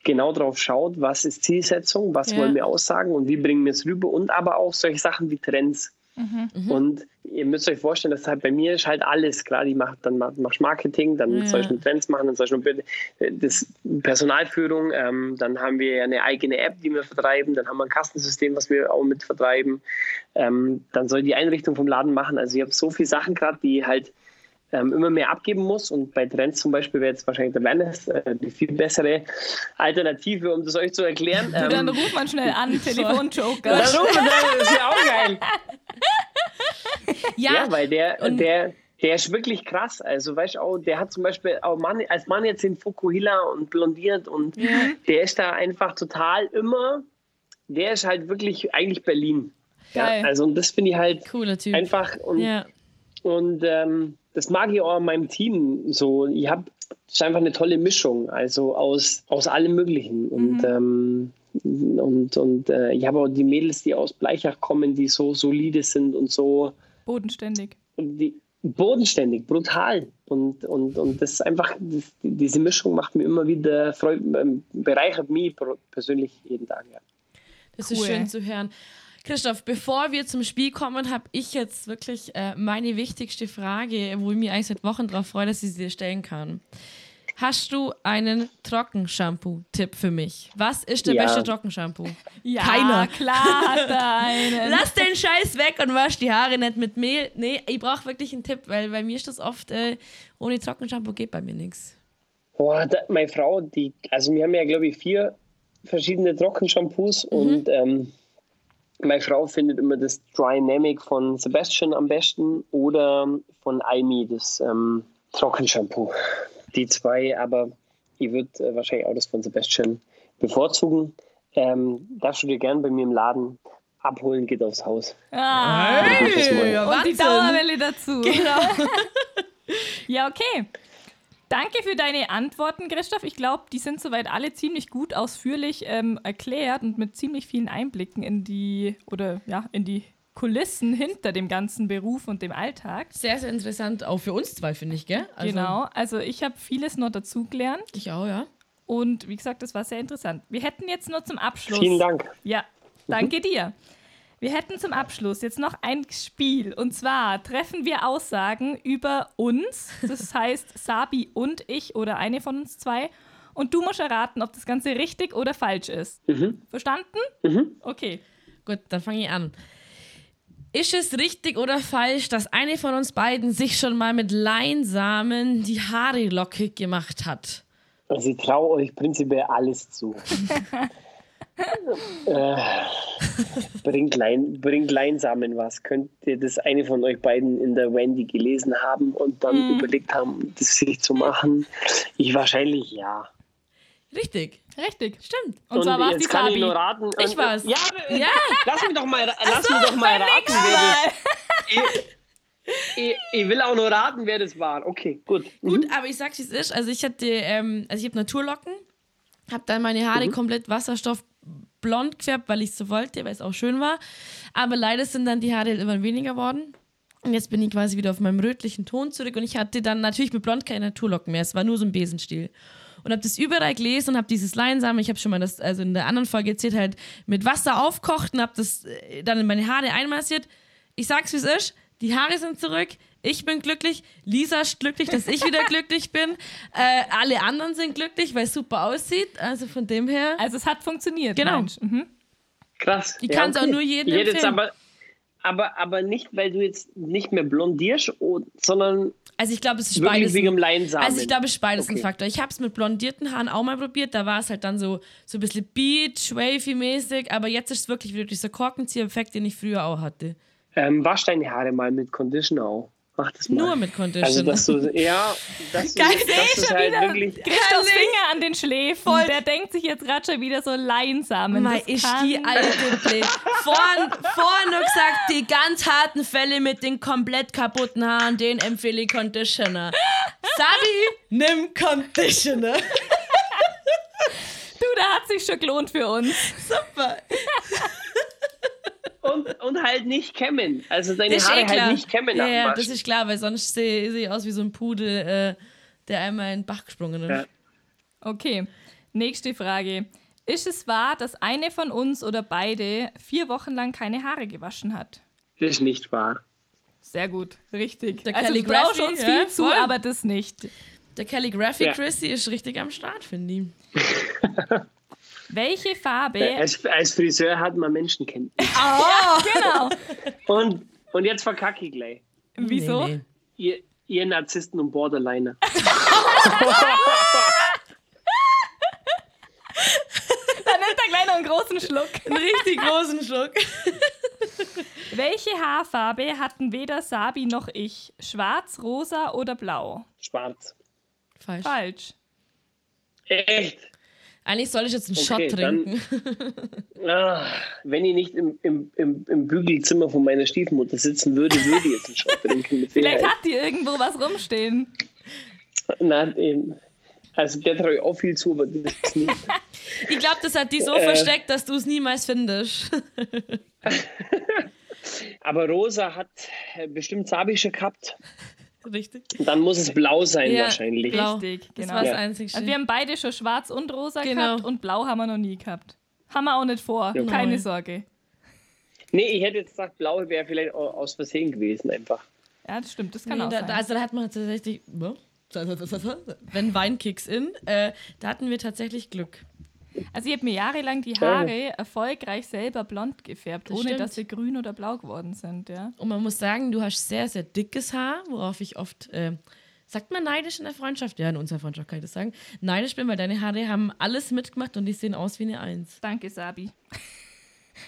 genau drauf schaut, was ist Zielsetzung, was ja. wollen wir aussagen und wie bringen wir es rüber und aber auch solche Sachen wie Trends. Mhm. Und ihr müsst euch vorstellen, dass halt bei mir ist halt alles, klar, die macht dann machst Marketing, dann ja. soll ich mit Trends machen, dann soll ich noch das Personalführung, ähm, dann haben wir eine eigene App, die wir vertreiben, dann haben wir ein Kastensystem, was wir auch mit vertreiben, ähm, dann soll die Einrichtung vom Laden machen. Also ich habe so viele Sachen gerade, die halt ähm, immer mehr abgeben muss. Und bei Trends zum Beispiel wäre jetzt wahrscheinlich der Wellness äh, die viel bessere Alternative, um das euch zu erklären. Du, dann ähm, ruft man schnell an, Telefonjoker. dann ruft man, das ist ja auch geil. ja, ja, weil der, der, der ist wirklich krass. Also, weißt du, auch, der hat zum Beispiel auch Mann, als Mann jetzt den Fukuhila und blondiert und ja. der ist da einfach total immer, der ist halt wirklich eigentlich Berlin. Geil. Ja, also, und das finde ich halt Cooler typ. einfach und, ja. Und ähm, das mag ich auch in meinem Team so. Ich habe ist einfach eine tolle Mischung, also aus, aus allem Möglichen. Und, mhm. ähm, und, und äh, ich habe auch die Mädels, die aus Bleichach kommen, die so solide sind und so. Bodenständig. Die, bodenständig, brutal. Und, und, und das ist einfach, das, diese Mischung macht mir immer wieder, freut, ähm, bereichert mich persönlich jeden Tag. Ja. Das cool. ist schön zu hören. Christoph, bevor wir zum Spiel kommen, habe ich jetzt wirklich äh, meine wichtigste Frage, wo ich mich eigentlich seit Wochen darauf freue, dass ich sie dir stellen kann. Hast du einen Trockenshampoo-Tipp für mich? Was ist der ja. beste Trockenshampoo? Ja, Keiner. klar hat er einen. Lass den Scheiß weg und wasch die Haare nicht mit Mehl. Nee, ich brauche wirklich einen Tipp, weil bei mir ist das oft, äh, ohne Trockenshampoo geht bei mir nichts. Boah, da, meine Frau, die, also wir haben ja, glaube ich, vier verschiedene Trockenshampoos mhm. und ähm, meine Frau findet immer das Dynamic von Sebastian am besten oder von Aimi, das ähm, Trockenshampoo. Die zwei, aber ich würde äh, wahrscheinlich auch das von Sebastian bevorzugen. Ähm, darfst du dir gern bei mir im Laden abholen, geht aufs Haus. Ah, hey, und die Dauerwelle dazu. Genau. ja, okay. Danke für deine Antworten, Christoph. Ich glaube, die sind soweit alle ziemlich gut ausführlich ähm, erklärt und mit ziemlich vielen Einblicken in die oder ja, in die Kulissen hinter dem ganzen Beruf und dem Alltag. Sehr, sehr interessant, auch für uns zwei, finde ich, gell? Also genau, also ich habe vieles noch dazu gelernt. Ich auch, ja. Und wie gesagt, das war sehr interessant. Wir hätten jetzt nur zum Abschluss. Vielen Dank. Ja, danke mhm. dir. Wir hätten zum Abschluss jetzt noch ein Spiel. Und zwar treffen wir Aussagen über uns. Das heißt Sabi und ich oder eine von uns zwei. Und du musst erraten, ob das Ganze richtig oder falsch ist. Mhm. Verstanden? Mhm. Okay. Gut, dann fange ich an. Ist es richtig oder falsch, dass eine von uns beiden sich schon mal mit Leinsamen die Haare lockig gemacht hat? Also ich traue euch prinzipiell alles zu. äh, bringt, Lein, bringt Leinsamen was. Könnt ihr das eine von euch beiden in der Wendy gelesen haben und dann mhm. überlegt haben, das sich zu machen? Ich wahrscheinlich ja. Richtig. Richtig. Stimmt. Und, und zwar war es die kann Fabi. Ich, nur raten. ich war's. Ja, ja. lass mich doch mal, lass so, mich doch mal raten, wer das ich, ich, ich, will auch nur raten, wer das war. Okay, gut. Gut, mhm. aber ich sag's, wie es ist. Also ich hatte, ähm, also ich habe Naturlocken, habe dann meine Haare mhm. komplett Wasserstoff blond gefärbt, weil ich es so wollte, weil es auch schön war. Aber leider sind dann die Haare immer weniger geworden. Und jetzt bin ich quasi wieder auf meinem rötlichen Ton zurück und ich hatte dann natürlich mit Blond keine Naturlocken mehr. Es war nur so ein Besenstiel. Und habe das überall gelesen und habe dieses Leinsamen, ich habe schon mal das, also in der anderen Folge erzählt, halt mit Wasser aufkocht und habe das äh, dann in meine Haare einmassiert. Ich sag's, wie es ist. Die Haare sind zurück. Ich bin glücklich. Lisa ist glücklich, dass ich wieder glücklich bin. Äh, alle anderen sind glücklich, weil es super aussieht. Also von dem her. Also es hat funktioniert. Genau. Mhm. Krass. Ich ja, kann es okay. auch nur jedem Jedes empfehlen. Aber, aber, aber nicht, weil du jetzt nicht mehr blondierst, sondern also ich glaube, es ist beides. Also ich glaube, es ist beides okay. ein Faktor. Ich habe es mit blondierten Haaren auch mal probiert. Da war es halt dann so, so ein bisschen Beach, Wavy-mäßig. Aber jetzt ist es wirklich wieder dieser Korkenzieher-Effekt, den ich früher auch hatte. Ähm, wasch deine Haare mal mit Conditioner auch. Mach das mal. Nur mit Condition. Also, dass du, ja, dass du, Geil, dass du halt wirklich. Christophs Finger an den Schläfen. Voll. Der denkt sich jetzt gerade schon wieder so Leinsamen. Mei, ist die alte Blöd. Vorhin, vorhin nur gesagt, die ganz harten Fälle mit den komplett kaputten Haaren, den empfehle ich Conditioner. Sabi, nimm Conditioner. Du, da hat sich schon gelohnt für uns. Super und, und halt nicht kämmen. Also deine das Haare halt nicht kämmen Ja, ja das ist klar, weil sonst sehe seh ich aus wie so ein Pudel, äh, der einmal in den Bach gesprungen ist. Ja. Okay, nächste Frage. Ist es wahr, dass eine von uns oder beide vier Wochen lang keine Haare gewaschen hat? Das ist nicht wahr. Sehr gut, richtig. Der also Calligraphy, traust uns ja, viel zu, voll. aber das nicht. Der Calligraphy Ja. Chrissy ist richtig am Start, finde ich. Welche Farbe? Äh, Als, als Friseur hat man Menschenkenntnis. genau. Und, und jetzt verkacke ich gleich. Wieso? Nee, nee. Ihr, ihr Narzissten und Borderliner. Dann nimmt er gleich noch einen großen Schluck. Einen richtig großen Schluck. Welche Haarfarbe hatten weder Sabi noch ich? Schwarz, rosa oder blau? Schwarz. Falsch. Falsch. Echt? Eigentlich soll ich jetzt einen Okay, Shot dann- trinken. Ah, wenn ich nicht im, im, im, im Bügelzimmer von meiner Stiefmutter sitzen würde, würde ich jetzt einen Shot trinken. Vielleicht hat die irgendwo was rumstehen. Nein, eben. Also der traue ich auch viel zu, aber das nicht. Ich glaube, das hat die so Äh. versteckt, dass du es niemals findest. Aber Rosa hat äh, bestimmt Sabische gehabt. Richtig. Dann muss es blau sein Ja, wahrscheinlich. blau. Richtig, Das genau. war das Ja. Einzige. Also wir haben beide schon schwarz und rosa Genau. gehabt und blau haben wir noch nie gehabt. Haben wir auch nicht vor, Ja. keine Nein. Sorge. Nee, ich hätte jetzt gesagt, blau wäre vielleicht au- aus Versehen gewesen einfach. Ja, das stimmt, das kann Nee, auch da, sein. also da hat man tatsächlich, wenn Wein kicks in, äh, da hatten wir tatsächlich Glück. Also ich habe mir jahrelang die Haare erfolgreich selber blond gefärbt, Das ohne stimmt. dass sie grün oder blau geworden sind, ja. Und man muss sagen, du hast sehr, sehr dickes Haar, worauf ich oft, äh, sagt man neidisch in der Freundschaft? Ja, in unserer Freundschaft kann ich das sagen. Neidisch bin, weil deine Haare haben alles mitgemacht und die sehen aus wie eine Eins. Danke, Sabi.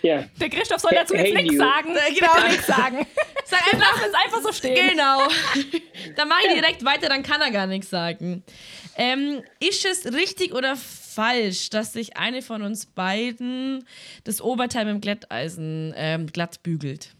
Ja, Der Christoph soll dazu jetzt Hey, nichts you. sagen. genau. Bitte nichts sagen. Sag einfach, es einfach so stehen. Genau. dann mache ich direkt weiter, dann kann er gar nichts sagen. Ähm, ist es richtig oder falsch, dass sich eine von uns beiden das Oberteil mit dem Glätteisen ähm, glatt bügelt?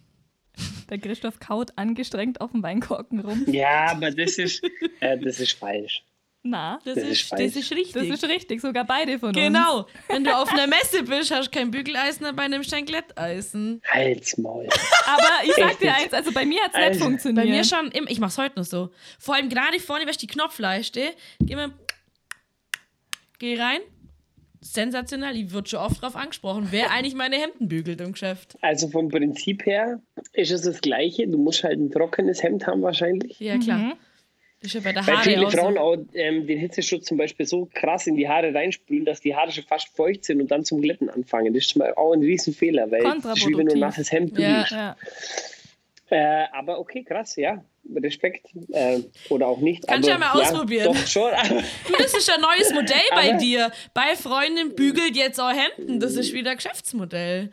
Der Christoph kaut angestrengt auf dem Weinkorken rum. ja aber das ist, äh, das ist falsch. Na, Das, Das ist, ist das falsch. ist richtig. das ist richtig, sogar beide von uns. genau. Wenn du auf einer Messe bist, hast du kein Bügeleisen, dabei nimmst du ein Glätteisen. Halt's Maul. Aber ich sag Echt dir eins, also bei mir hat es Also, nicht Bei funktioniert. mir schon, im- ich mach's heute noch so. Vor allem gerade vorne, wenn ich die Knopfleiste, geh mal, geh rein. Sensationell, ich wird schon oft drauf angesprochen, wer eigentlich meine Hemden bügelt im Geschäft. Also vom Prinzip her ist es das Gleiche. Du musst halt ein trockenes Hemd haben wahrscheinlich. Ja, klar. Mhm. Das ist ja bei der Weil Haare viele auch Frauen so. auch ähm, den Hitzeschutz zum Beispiel so krass in die Haare reinspülen, dass die Haare schon fast feucht sind und dann zum Glätten anfangen. Das ist auch ein Riesenfehler, weil das ist wie wenn du ein nasses Hemd Ja. bügelst. Ja. Äh, aber okay, krass, ja. Respekt. Äh, oder auch nicht. Kannst aber, ja mal ausprobieren. Doch schon. Du, das ist ein neues Modell bei Aber- dir. Bei Freundin bügelt jetzt auch Hemden. Das ist wieder Geschäftsmodell.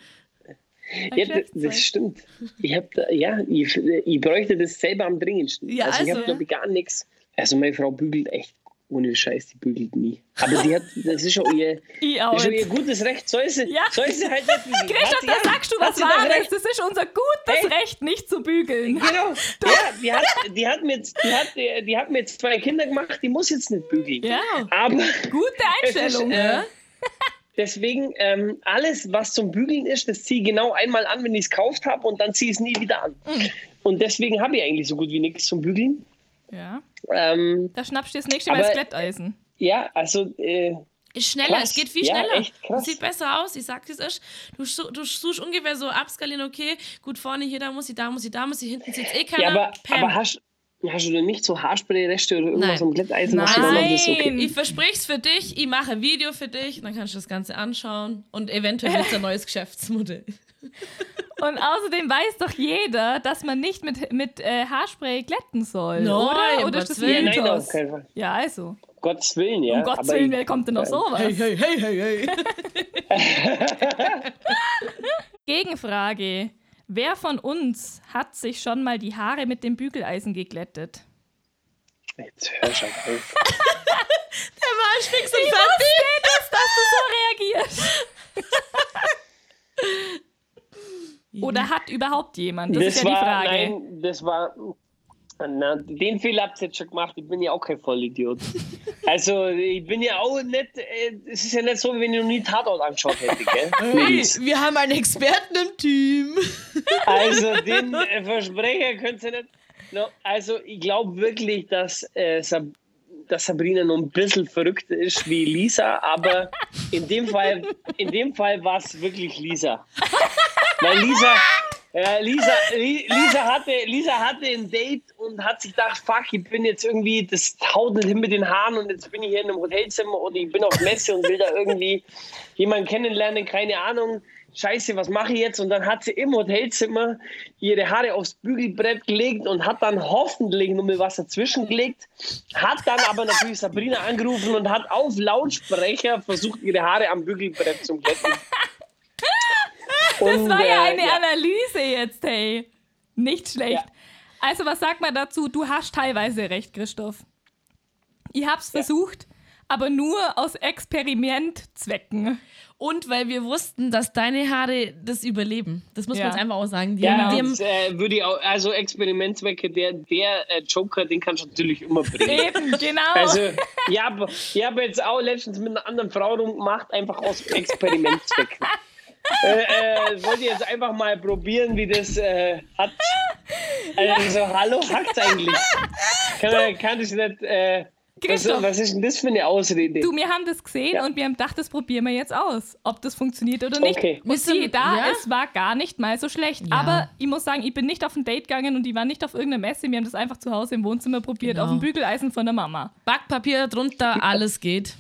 ja, das, das stimmt. Ich hab ja, ich, ich bräuchte das selber am dringendsten. Ja, also ich also. habe glaube ich gar nichts. Also meine Frau bügelt echt ohne Scheiß, die bügelt nie. Aber die hat, das ist schon ihr, das ist schon ihr gutes Recht. Soll sie, Ja. soll sie halt nicht bügeln. Christoph, da sagst du was Wahres. Das ist unser gutes Echt? Recht, nicht zu bügeln. Genau. Ja, die hat, die, hat mir jetzt, die, hat, die, hat mir jetzt zwei Kinder gemacht, die muss jetzt nicht bügeln. Ja, Aber gute es ist, Einstellung. äh, deswegen, ähm, alles, was zum Bügeln ist, das ziehe ich genau einmal an, wenn ich es gekauft habe und dann ziehe ich es nie wieder an. Mhm. Und deswegen habe ich eigentlich so gut wie nichts zum Bügeln. Ja, Ähm, da schnappst du das nächste Mal Aber- das Glätteisen. ja, also äh, Ist schneller, Krass. es geht viel Ja, schneller. echt krass. Es sieht besser aus, ich sag dir es erst. Du, du suchst ungefähr so abskalieren, okay, gut vorne, hier, da muss ich, da muss ich, da muss ich, hinten sieht eh keiner. ja, aber, Pam. aber hast, hast du denn nicht so Haarspray-Reste oder irgendwas Nein. am Glätteisen? was du da noch bist? Okay. Nein. ich versprich's für dich, ich mache ein Video für dich, dann kannst du das Ganze anschauen und eventuell wird ein neues Geschäftsmodell. Und außerdem weiß doch jeder, dass man nicht mit, mit äh, Haarspray glätten soll, Nein, oder? Oder ist das Willen. Nein, Fall. Ja, also. Um Gottes Willen, ja. Um Gottes aber Willen, ich- wer kommt denn auf sowas? hey, hey, hey, hey. Gegenfrage. Wer von uns hat sich schon mal die Haare mit dem Bügeleisen geglättet? Jetzt hör schon auf. Der Marsch fix und Ich fertig. wusste, dass, dass du so reagierst. Oder hat überhaupt jemand? Das, ist ja die war, Frage. Nein, das war. Na, den Fehler habt ihr jetzt schon gemacht. Ich bin ja auch kein Vollidiot. Also, ich bin ja auch nicht. äh, Es ist ja nicht so, wie wenn ich noch nie Tatort angeschaut hätte, gell? Hey, wir haben einen Experten im Team. Also, den äh, Versprecher könnt ihr nicht. No, also, ich glaube wirklich, dass, äh, Sab dass Sabrina noch ein bisschen verrückt ist wie Lisa, aber in dem Fall, in dem Fall war es wirklich Lisa. Weil Lisa, Äh, Lisa, Lisa, hatte, Lisa hatte ein Date und hat sich gedacht, fuck, ich bin jetzt irgendwie, das nicht hin mit den Haaren und jetzt bin ich hier in einem Hotelzimmer oder ich bin auf Messe und will da irgendwie jemanden kennenlernen, keine Ahnung. Scheiße, was mache ich jetzt? Und dann hat sie im Hotelzimmer ihre Haare aufs Bügelbrett gelegt und hat dann hoffentlich nur mit was dazwischen gelegt. Hat dann aber natürlich Sabrina angerufen und hat auf Lautsprecher versucht, ihre Haare am Bügelbrett zu glätten. Das war ja eine ja. Analyse jetzt, hey. Nicht schlecht. Ja. Also, was sagt man dazu? Du hast teilweise recht, Christoph. Ich hab's ja. versucht, aber nur aus Experimentzwecken. Und weil wir wussten, dass deine Haare das überleben. Das muss ja. man jetzt einfach auch sagen. Die ja, haben, das, äh, würde ich auch, also Experimentzwecke, der, der äh, Joker, den kannst du natürlich immer bringen. Eben, genau. Also, ich habe ich hab jetzt auch letztens mit einer anderen Frau rumgemacht, einfach aus Experimentzwecken. äh, äh, wollte jetzt einfach mal probieren, wie das äh, hat. Also so, hallo, hackt's eigentlich? Kann, kann ich nicht. Äh, was, was, ist denn das für eine Ausrede? Du, wir haben das gesehen ja. und wir haben gedacht, das probieren wir jetzt aus, ob das funktioniert oder nicht. Okay. Und sie, da, ja? es war gar nicht mal so schlecht. Ja. Aber ich muss sagen, ich bin nicht auf ein Date gegangen und ich war nicht auf irgendeiner Messe. Wir haben das einfach zu Hause im Wohnzimmer probiert, genau. auf dem Bügeleisen von der Mama. Backpapier drunter, alles geht.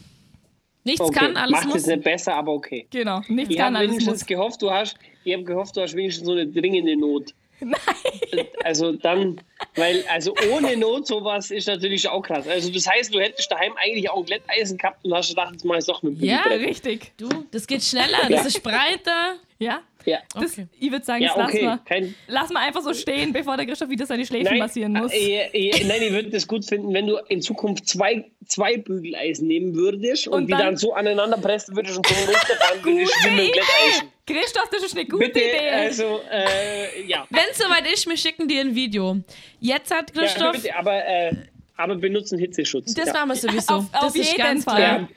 Nichts okay. kann, alles Macht muss. es nicht besser, aber okay. Genau, nichts ich kann, alles wenigstens muss. Gehofft, du hast, ich habe gehofft, du hast wenigstens so eine dringende Not. Nein. Also dann, weil, also ohne Not sowas ist natürlich auch krass. Also das heißt, du hättest daheim eigentlich auch ein Glätteisen gehabt und hast gedacht, jetzt mach ich doch mit dem Ja, richtig. Du, das geht schneller, das ist breiter. Ja? Ja. Das, Okay. Ich würde sagen, Ja, das okay. lassen wir. Kein, Lass mal einfach so stehen, bevor der Christoph wieder seine Schläfen nein, massieren muss. äh, äh, nein, ich würde das gut finden, wenn du in Zukunft zwei, zwei Bügeleisen nehmen würdest und, Und die dann- dann so aneinander pressen würdest und so runterfahren würdest mit dem Glätteisen. Christoph, das ist eine gute Bitte, Idee. also, äh, ja. Wenn es soweit ist, wir schicken dir ein Video. Jetzt hat ja Christoph. bitte, aber, äh, aber benutzen Hitzeschutz. das ja. machen wir sowieso. Auf- das auf ist jeden ganz Fall. klar.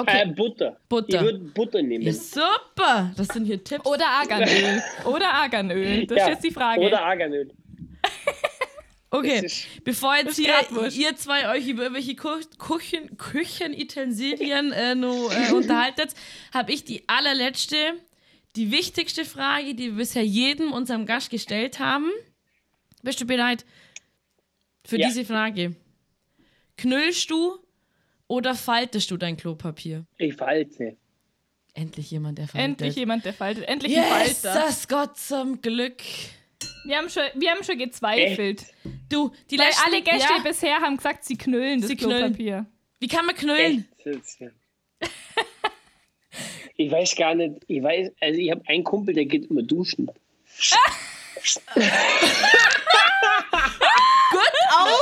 Okay. Äh, Butter. Butter. Ich würde Butter nehmen. Ja, super. Das sind hier Tipps. Oder Arganöl. Oder Arganöl. Das Ja, ist jetzt die Frage. Oder Arganöl. Okay, bevor jetzt hier ihr zwei euch über irgendwelche Küchen, Küchenutensilien äh, nur, äh, unterhaltet, habe ich die allerletzte, die wichtigste Frage, die wir bisher jedem unserem Gast gestellt haben. Bist du bereit für Ja. diese Frage? Knüllst du oder faltest du dein Klopapier? Ich falte. Endlich jemand, der faltet. Endlich jemand, der faltet. Endlich ein Yes, Falter. das Gott zum Glück. Wir haben schon, wir haben schon gezweifelt. Du, die Weil letzten, alle Gäste ja, bisher haben gesagt, sie knüllen das Sie knüllen. Klopapier. Wie kann man knüllen? Echt. Ich weiß gar nicht, ich weiß, also ich habe einen Kumpel, der geht immer duschen.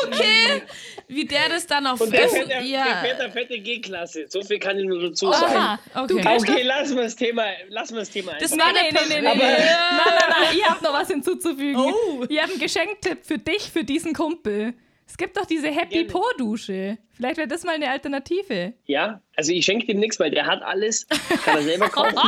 Okay. Wie der das dann auf Und der fährt, der, ja. der fährt der fette G-Klasse. So viel kann ich nur dazu sagen. Aha. Okay. Du kannst Okay, lassen wir das Thema, lassen wir das Thema Das einfach. Nee, nee, nee, nee, nee. Nein, nein, nein, ihr habt noch was hinzuzufügen. Oh. Ihr habt einen Geschenktipp für dich, für diesen Kumpel. Es gibt doch diese Happy Gerne. Po-Dusche. Vielleicht wäre das mal eine Alternative. Ja, also ich schenke dem nichts, weil der hat alles, kann er selber kaufen.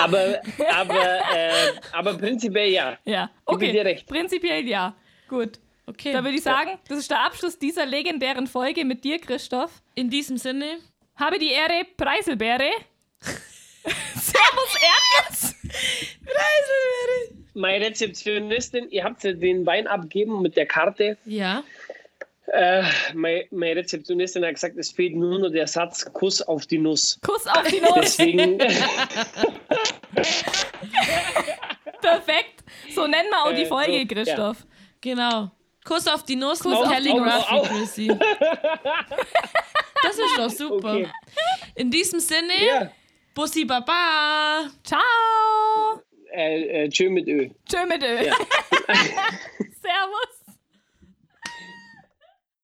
aber, aber, äh, aber prinzipiell ja. Ja, okay. dir recht. Prinzipiell ja. Gut. Okay. Da würde ich sagen, das ist der Abschluss dieser legendären Folge mit dir, Christoph. In diesem Sinne. Habe die Ehre, Preiselbeere. Servus, Erdnuss. Meine Rezeptionistin, ihr habt ja den Wein abgeben mit der Karte. Ja. Äh, meine, meine Rezeptionistin hat gesagt, es fehlt nur noch der Satz Kuss auf die Nuss. Kuss auf die Nuss. Deswegen, Perfekt. So nennen wir auch die Äh, Folge, so, Christoph. Genau. Kuss auf die Nuss Kuss mit Calligraphy. Chrissy. Das ist doch super. okay. In diesem Sinne, Ja, Bussi Baba. Ciao. äh, äh, tschö mit Ö. Tschö mit Ö. Ja. Servus.